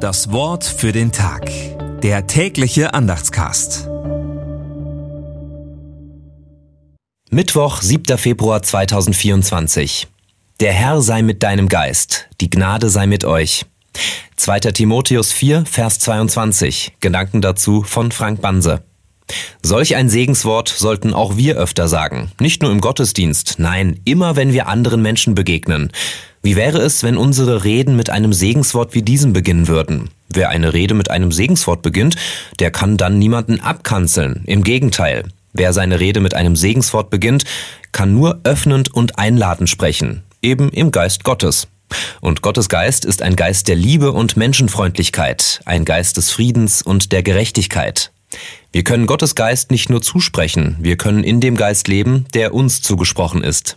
Das Wort für den Tag. Der tägliche Andachtscast. Mittwoch, 7. Februar 2024. Der Herr sei mit deinem Geist, die Gnade sei mit euch. 2. Timotheus 4, Vers 22. Gedanken dazu von Frank Banse. Solch ein Segenswort sollten auch wir öfter sagen. Nicht nur im Gottesdienst, nein, immer wenn wir anderen Menschen begegnen. Wie wäre es, wenn unsere Reden mit einem Segenswort wie diesem beginnen würden? Wer eine Rede mit einem Segenswort beginnt, der kann dann niemanden abkanzeln. Im Gegenteil. Wer seine Rede mit einem Segenswort beginnt, kann nur öffnend und einladend sprechen. Eben im Geist Gottes. Und Gottes Geist ist ein Geist der Liebe und Menschenfreundlichkeit, ein Geist des Friedens und der Gerechtigkeit. Wir können Gottes Geist nicht nur zusprechen, wir können in dem Geist leben, der uns zugesprochen ist.